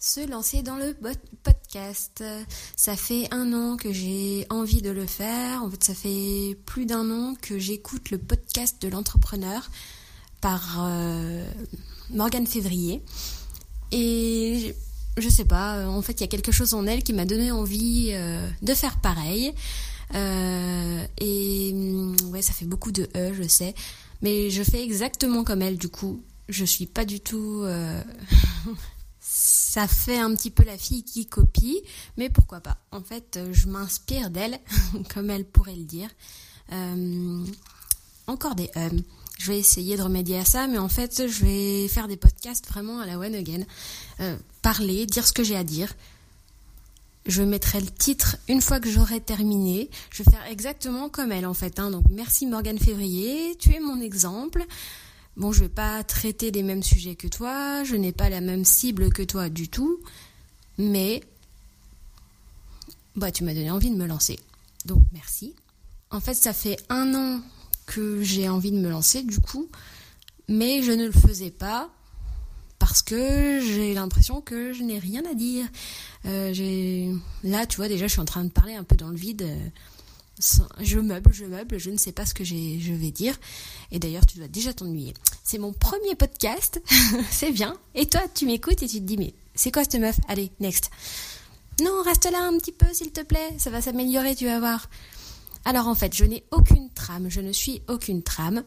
se lancer dans le podcast. Ça fait un an que j'ai envie de le faire. En fait, ça fait plus d'un an que j'écoute le podcast de l'entrepreneur par euh, Morgane Février. Et je sais pas, en fait, il y a quelque chose en elle qui m'a donné envie euh, de faire pareil. Euh, et ouais, ça fait beaucoup de E, je sais. Mais je fais exactement comme elle, du coup. Je suis pas du tout ça fait un petit peu la fille qui copie, mais pourquoi pas. En fait, euh, je m'inspire d'elle, comme elle pourrait le dire. Euh, encore des hums. Je vais essayer de remédier à ça, mais en fait, je vais faire des podcasts vraiment à la one again. Euh, parler, dire ce que j'ai à dire. Je mettrai le titre une fois que j'aurai terminé. Je vais faire exactement comme elle en fait. Hein. Donc merci Morgane Février, tu es mon exemple. Bon, je vais pas traiter des mêmes sujets que toi, je n'ai pas la même cible que toi du tout, mais bah tu m'as donné envie de me lancer. Donc merci. En fait, ça fait un an que j'ai envie de me lancer du coup, mais je ne le faisais pas parce que j'ai l'impression que je n'ai rien à dire. Euh, là, tu vois, déjà, je suis en train de parler un peu dans le vide. Euh, je meuble, je meuble, je ne sais pas ce que je vais dire. Et d'ailleurs, tu dois déjà t'ennuyer. C'est mon premier podcast, c'est bien. Et toi, tu m'écoutes et tu te dis, mais c'est quoi cette meuf? Allez, next. Non, reste là un petit peu, s'il te plaît, ça va s'améliorer, tu vas voir. Alors en fait, je n'ai aucune trame, je ne suis aucune trame,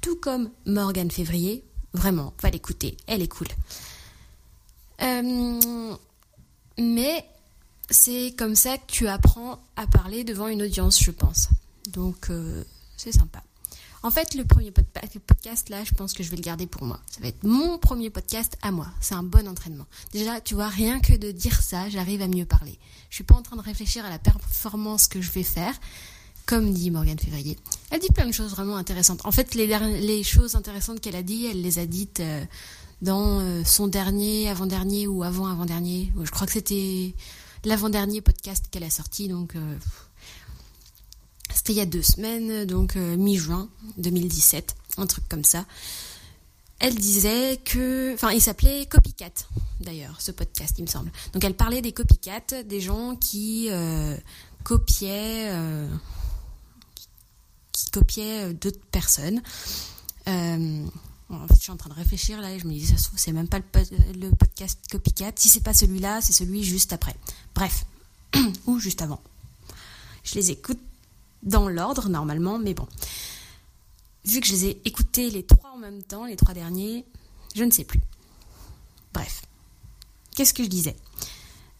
tout comme Morgane Février. Vraiment, va l'écouter, elle est cool. Euh, mais c'est comme ça que tu apprends à parler devant une audience, je pense. Donc, euh, c'est sympa. En fait, le premier podcast, là, je pense que je vais le garder pour moi. Ça va être mon premier podcast à moi. C'est un bon entraînement. Déjà, tu vois, rien que de dire ça, j'arrive à mieux parler. Je suis pas en train de réfléchir à la performance que je vais faire, comme dit Morgane Février. Elle dit plein de choses vraiment intéressantes. En fait, les, les choses intéressantes qu'elle a dit, elle les a dites euh, dans euh, son dernier, avant-dernier ou avant-avant-dernier. Je crois que c'était l'avant-dernier podcast qu'elle a sorti, donc euh, c'était il y a deux semaines, donc euh, mi-juin 2017, un truc comme ça. Elle disait que, enfin, il s'appelait Copycat, d'ailleurs, ce podcast, il me semble. Donc elle parlait des copycats, des gens qui euh, copiaient, qui copiaient d'autres personnes. En fait, je suis en train de réfléchir là et je me dis, ça se trouve, c'est même pas le, podcast copycat. Si c'est pas celui-là, c'est celui juste après. Bref. Ou juste avant. Je les écoute dans l'ordre normalement, mais bon. Vu que je les ai écoutés les trois en même temps, les trois derniers, je ne sais plus. Bref. Qu'est-ce que je disais?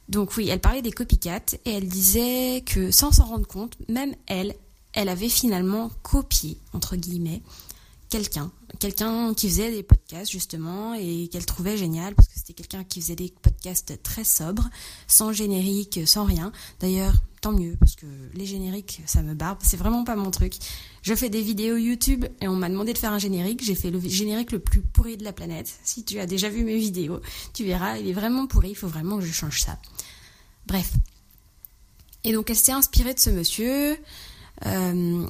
Donc oui, elle parlait des copycats et elle disait que sans s'en rendre compte, même elle, elle avait finalement copié, entre guillemets, quelqu'un, quelqu'un qui faisait des podcasts justement et qu'elle trouvait génial parce que c'était quelqu'un qui faisait des podcasts très sobres, sans générique, sans rien. D'ailleurs, tant mieux parce que les génériques, ça me barbe, c'est vraiment pas mon truc. Je fais des vidéos YouTube et on m'a demandé de faire un générique, j'ai fait le générique le plus pourri de la planète. Si tu as déjà vu mes vidéos, tu verras, il est vraiment pourri, il faut vraiment que je change ça. Bref. Et donc elle s'est inspirée de ce monsieur. Euh,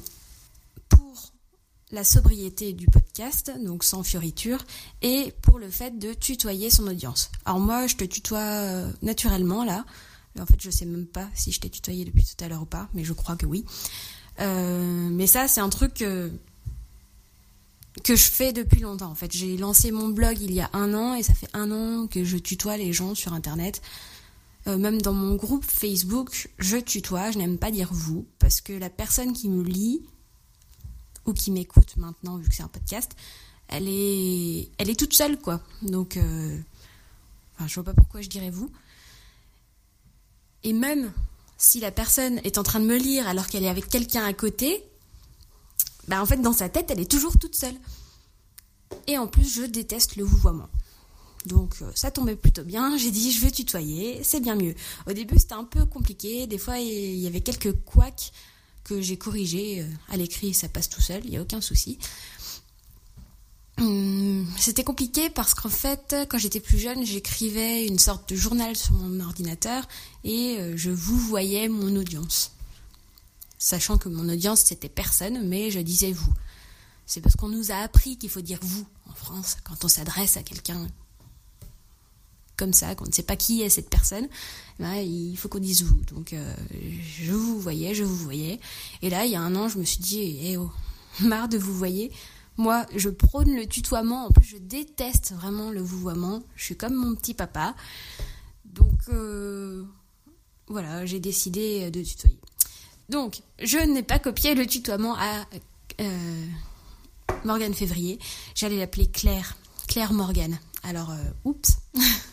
la sobriété du podcast, donc sans fioriture, et pour le fait de tutoyer son audience. Alors moi, je te tutoie euh, naturellement là. En fait, je sais même pas si je t'ai tutoyé depuis tout à l'heure ou pas, mais je crois que oui. Euh, mais ça, c'est un truc que je fais depuis longtemps. En fait, j'ai lancé mon blog il y a un an et ça fait un an que je tutoie les gens sur Internet. Euh, même dans mon groupe Facebook, je tutoie. Je n'aime pas dire vous parce que la personne qui me lit ou qui m'écoute maintenant vu que c'est un podcast, elle est, elle est toute seule quoi. Donc, euh, enfin, je vois pas pourquoi je dirais vous. Et même si la personne est en train de me lire alors qu'elle est avec quelqu'un à côté, bah en fait dans sa tête elle est toujours toute seule. Et en plus je déteste le vouvoiement. Donc euh, ça tombait plutôt bien, j'ai dit je vais tutoyer, c'est bien mieux. Au début c'était un peu compliqué, des fois il y avait quelques couacs que j'ai corrigé euh, à l'écrit, ça passe tout seul, il n'y a aucun souci. Hum, c'était compliqué parce qu'en fait, quand j'étais plus jeune, j'écrivais une sorte de journal sur mon ordinateur et euh, je vous voyais mon audience. Sachant que mon audience, c'était personne, mais je disais vous. C'est parce qu'on nous a appris qu'il faut dire vous en France quand on s'adresse à quelqu'un comme ça, qu'on ne sait pas qui est cette personne, ben, il faut qu'on dise vous. Donc euh, je vous voyais, je vous voyais. Et là, il y a un an, je me suis dit, eh oh, marre de vous voyez. Moi, je prône le tutoiement. En plus, je déteste vraiment le vouvoiement. Je suis comme mon petit papa. Donc, euh, voilà, j'ai décidé de tutoyer. Donc, je n'ai pas copié le tutoiement à euh, Morgane Février. J'allais l'appeler Claire. Claire Morgane. Alors, euh, oups.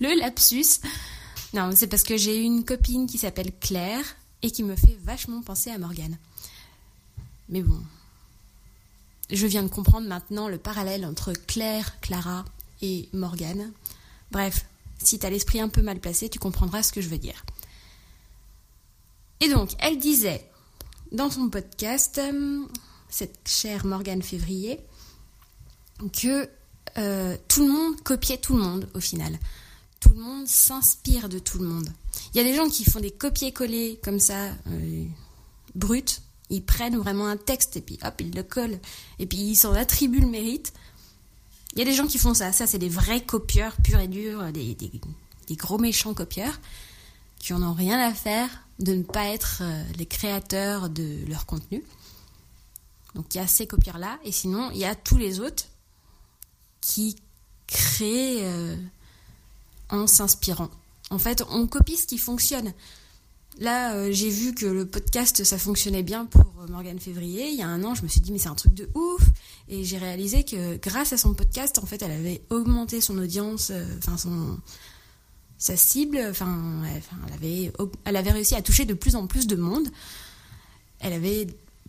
le lapsus. Non, c'est parce que j'ai une copine qui s'appelle Claire et qui me fait vachement penser à Morgane. Mais bon, je viens de comprendre maintenant le parallèle entre Claire, Clara et Morgane. Bref, si t'as l'esprit un peu mal placé, tu comprendras ce que je veux dire. Et donc, elle disait dans son podcast, euh, cette chère Morgane Février, que euh, tout le monde copiait tout le monde au final. Tout le monde s'inspire de tout le monde. Il y a des gens qui font des copier-coller comme ça, euh, brut. Ils prennent vraiment un texte et puis hop, ils le collent. Et puis ils s'en attribuent le mérite. Il y a des gens qui font ça. Ça, c'est des vrais copieurs purs et durs, des, des gros méchants copieurs qui en ont rien à faire de ne pas être euh, les créateurs de leur contenu. Donc il y a ces copieurs-là, et sinon il y a tous les autres qui créent euh, en s'inspirant. En fait, on copie ce qui fonctionne. Là, euh, j'ai vu que le podcast, ça fonctionnait bien pour Morgane Février. Il y a un an, je me suis dit, mais c'est un truc de ouf. Et j'ai réalisé que grâce à son podcast, en fait, elle avait augmenté son audience, enfin son, sa cible, enfin, elle, avait, elle avait réussi à toucher de plus en plus de monde. Elle avait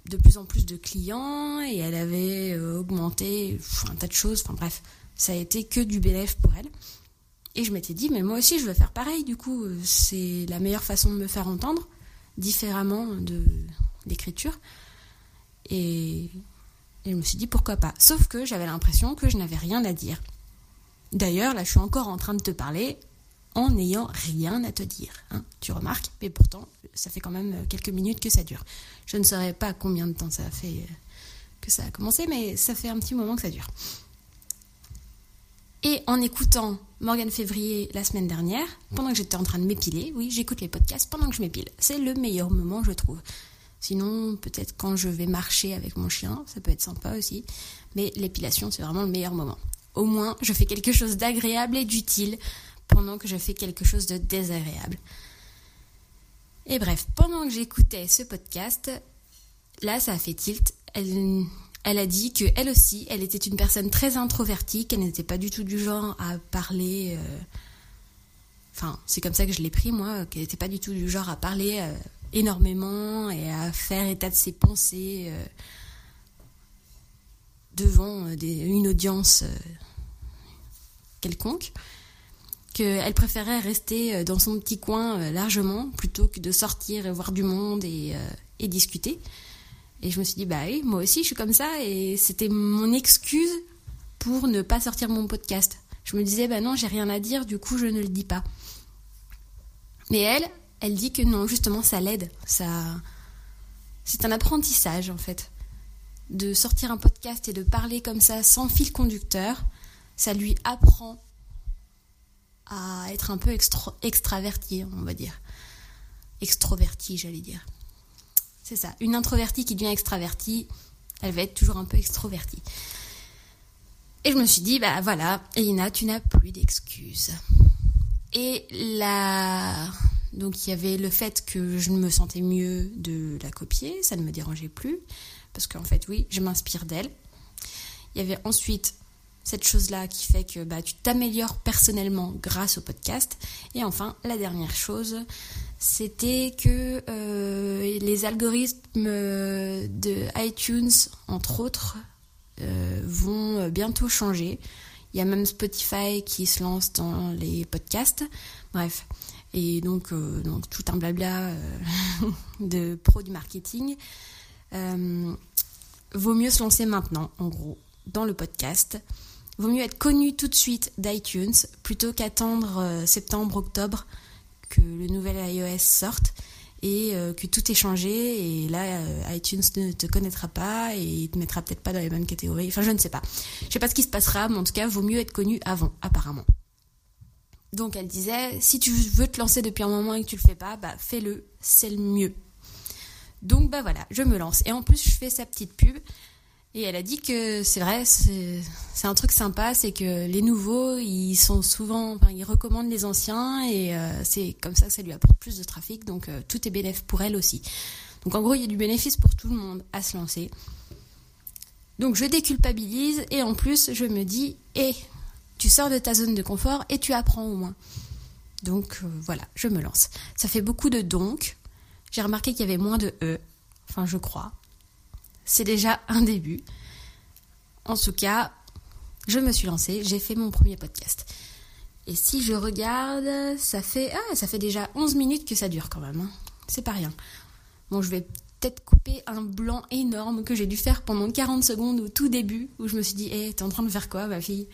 de plus en plus de clients et elle avait euh, augmenté un tas de choses. Enfin bref, ça a été que du bénéfice pour elle. Et je m'étais dit, mais moi aussi je veux faire pareil. Du coup, c'est la meilleure façon de me faire entendre, différemment de l'écriture. Et, je me suis dit, pourquoi pas. Sauf que j'avais l'impression que je n'avais rien à dire. D'ailleurs, là, je suis encore en train de te parler en n'ayant rien à te dire. Hein, tu remarques, mais pourtant, ça fait quand même quelques minutes que ça dure. Je ne saurais pas combien de temps ça fait euh, que ça a commencé, mais ça fait un petit moment que ça dure. Et en écoutant Morgane Février la semaine dernière, pendant que j'étais en train de m'épiler, oui, j'écoute les podcasts pendant que je m'épile. C'est le meilleur moment, je trouve. Sinon, peut-être quand je vais marcher avec mon chien, ça peut être sympa aussi. Mais l'épilation, c'est vraiment le meilleur moment. Au moins, je fais quelque chose d'agréable et d'utile pendant que je fais quelque chose de désagréable. Et bref, pendant que j'écoutais ce podcast, là, ça a fait tilt. Elle a dit que elle aussi, elle était une personne très introvertie, qu'elle n'était pas du tout du genre à parler. Euh, enfin, c'est comme ça que je l'ai pris moi, qu'elle n'était pas du tout du genre à parler euh, énormément et à faire état de ses pensées euh, devant une audience quelconque qu'elle préférait rester dans son petit coin largement plutôt que de sortir et voir du monde et discuter. Et je me suis dit, bah oui, moi aussi je suis comme ça et c'était mon excuse pour ne pas sortir mon podcast. Je me disais, bah non, j'ai rien à dire, du coup je ne le dis pas. Mais elle, elle dit que non, justement ça l'aide. Ça... C'est un apprentissage en fait. De sortir un podcast et de parler comme ça sans fil conducteur, ça lui apprend à être un peu extraverti, on va dire. Extroverti, j'allais dire. C'est ça. Une introvertie qui devient extravertie, elle va être toujours un peu extrovertie. Et je me suis dit, bah voilà, Elina, tu n'as plus d'excuses. Et là, donc il y avait le fait que je me sentais mieux de la copier, ça ne me dérangeait plus, parce qu'en fait, oui, je m'inspire d'elle. Il y avait ensuite cette chose-là qui fait que bah, tu t'améliores personnellement grâce au podcast. Et enfin, la dernière chose, c'était que euh, les algorithmes de iTunes, entre autres, euh, vont bientôt changer. Il y a même Spotify qui se lance dans les podcasts. Bref. Et donc, euh, donc tout un blabla de pro du marketing. vaut mieux se lancer maintenant, en gros, dans le podcast. Vaut mieux être connu tout de suite d'iTunes plutôt qu'attendre euh, septembre, octobre que le nouvel iOS sorte et euh, que tout est changé et là euh, iTunes ne te connaîtra pas et il te mettra peut-être pas dans les mêmes catégories. Enfin, je ne sais pas. Je sais pas ce qui se passera, mais en tout cas, vaut mieux être connu avant, apparemment. Donc elle disait, si tu veux te lancer depuis un moment et que tu le fais pas, bah fais-le, c'est le mieux. Donc bah voilà, je me lance. Et en plus, je fais sa petite pub. Et elle a dit que c'est vrai, c'est un truc sympa, c'est que les nouveaux, ils sont souvent, enfin, ils recommandent les anciens et euh, c'est comme ça que ça lui apporte plus de trafic. Donc euh, tout est bénéfique pour elle aussi. Donc en gros, il y a du bénéfice pour tout le monde à se lancer. Donc je déculpabilise et en plus, je me dis, hé, tu sors de ta zone de confort et tu apprends au moins. Donc euh, voilà, je me lance. Ça fait beaucoup de donc. J'ai remarqué qu'il y avait moins de e, enfin je crois. C'est déjà un début. En tout cas, je me suis lancée, j'ai fait mon premier podcast. Et si je regarde, ça fait ah, ça fait déjà 11 minutes que ça dure quand même. Hein. C'est pas rien. Bon, je vais peut-être couper un blanc énorme que j'ai dû faire pendant 40 secondes au tout début, où je me suis dit, hé, t'es en train de faire quoi, ma fille?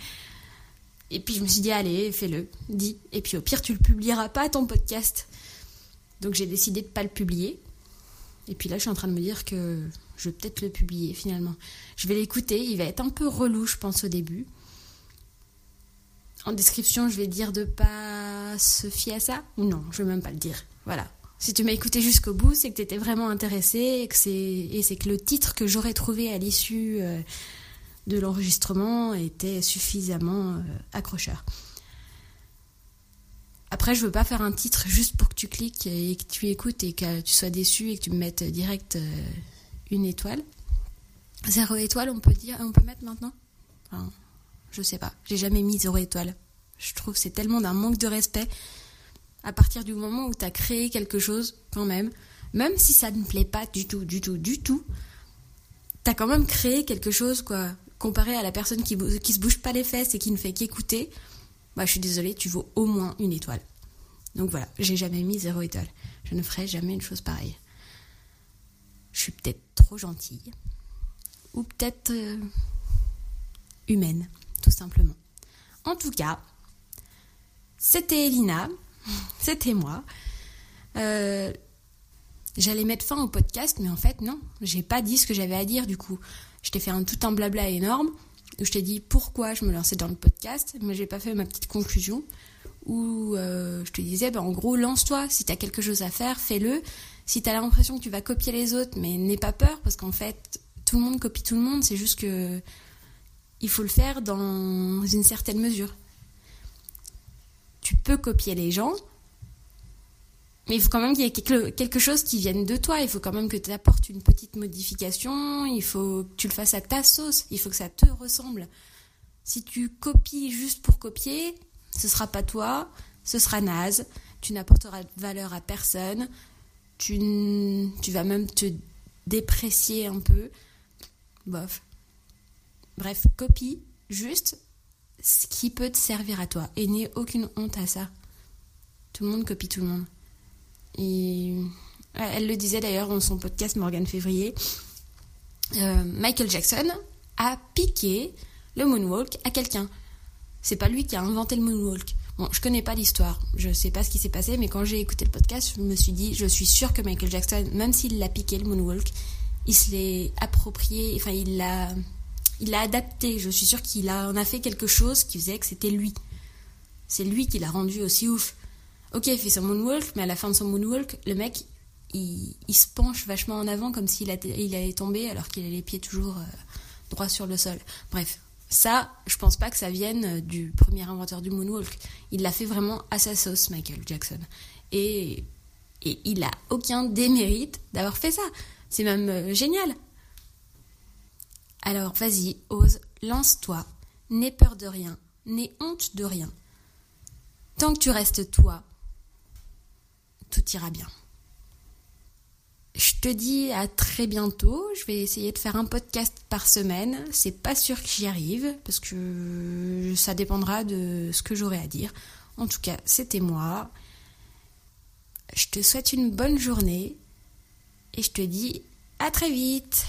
Et puis je me suis dit, allez, fais-le, dis. Et puis au pire, tu le publieras pas ton podcast. Donc j'ai décidé de pas le publier. Et puis là, je suis en train de me dire que je vais peut-être le publier finalement. Je vais l'écouter, il va être un peu relou, je pense, au début. En description, je vais dire de pas se fier à ça Ou non, je vais même pas le dire. Voilà. Si tu m'as écouté jusqu'au bout, c'est que tu étais vraiment intéressé et que c'est que le titre que j'aurais trouvé à l'issue euh, de l'enregistrement était suffisamment euh, accrocheur. Après, je veux pas faire un titre juste pour que tu cliques et que tu écoutes et que tu sois déçu et que tu me mettes direct euh, une étoile. Zéro étoile, on peut dire, on peut mettre maintenant? Enfin, Je sais pas. J'ai jamais mis zéro étoile. Je trouve c'est tellement d'un manque de respect. À partir du moment où tu as créé quelque chose, quand même, même si ça ne plaît pas du tout, du tout, du tout, tu as quand même créé quelque chose, quoi comparé à la personne qui, qui se bouge pas les fesses et qui ne fait qu'écouter, bah, je suis désolée, tu vaux au moins une étoile. Donc voilà, j'ai jamais mis zéro étoile. Je ne ferai jamais une chose pareille. Je suis peut-être trop gentille. Ou peut-être euh, humaine, tout simplement. En tout cas, c'était Elina, c'était moi. Euh, j'allais mettre fin au podcast, mais en fait, non, j'ai pas dit ce que j'avais à dire du coup. Je t'ai fait un, tout un blabla énorme où je t'ai dit pourquoi je me lançais dans le podcast, mais j'ai pas fait ma petite conclusion où euh, je te disais ben, en gros lance-toi, si tu as quelque chose à faire, fais-le. Si tu as l'impression que tu vas copier les autres, mais n'aie pas peur parce qu'en fait tout le monde copie tout le monde, c'est juste que il faut le faire dans une certaine mesure. Tu peux copier les gens, mais il faut quand même qu'il y ait quelque chose qui vienne de toi. Il faut quand même que tu apportes une petite modification. Il faut que tu le fasses à ta sauce. Il faut que ça te ressemble. Si tu copies juste pour copier, ce sera pas toi. Ce sera naze. Tu n'apporteras de valeur à personne. Tu, tu vas même te déprécier un peu. Bof. Bref, copie juste ce qui peut te servir à toi. Et n'aie aucune honte à ça. Tout le monde copie tout le monde. Et elle le disait d'ailleurs dans son podcast Morgan Février. Euh, Michael Jackson a piqué le moonwalk à quelqu'un. C'est pas lui qui a inventé le moonwalk. Bon, je connais pas l'histoire, je sais pas ce qui s'est passé, mais quand j'ai écouté le podcast, je me suis dit, je suis sûre que Michael Jackson, même s'il l'a piqué le moonwalk, il se l'est approprié, enfin il l'a, il l'a adapté. Je suis sûre qu'il en a fait quelque chose qui faisait que c'était lui. C'est lui qui l'a rendu aussi ouf. Ok, il fait son moonwalk, mais à la fin de son moonwalk, le mec, il, se penche vachement en avant comme s'il il allait tomber alors qu'il a les pieds toujours euh, droits sur le sol. Bref, ça, je pense pas que ça vienne euh, du premier inventeur du moonwalk. Il l'a fait vraiment à sa sauce, Michael Jackson. Et, et il a aucun démérite d'avoir fait ça. C'est même euh, génial. Alors vas-y, ose, lance-toi, n'aie peur de rien, n'aie honte de rien. Tant que tu restes toi, tout ira bien. Je te dis à très bientôt. Je vais essayer de faire un podcast par semaine. C'est pas sûr que j'y arrive parce que ça dépendra de ce que j'aurai à dire. En tout cas, c'était moi. Je te souhaite une bonne journée et je te dis à très vite.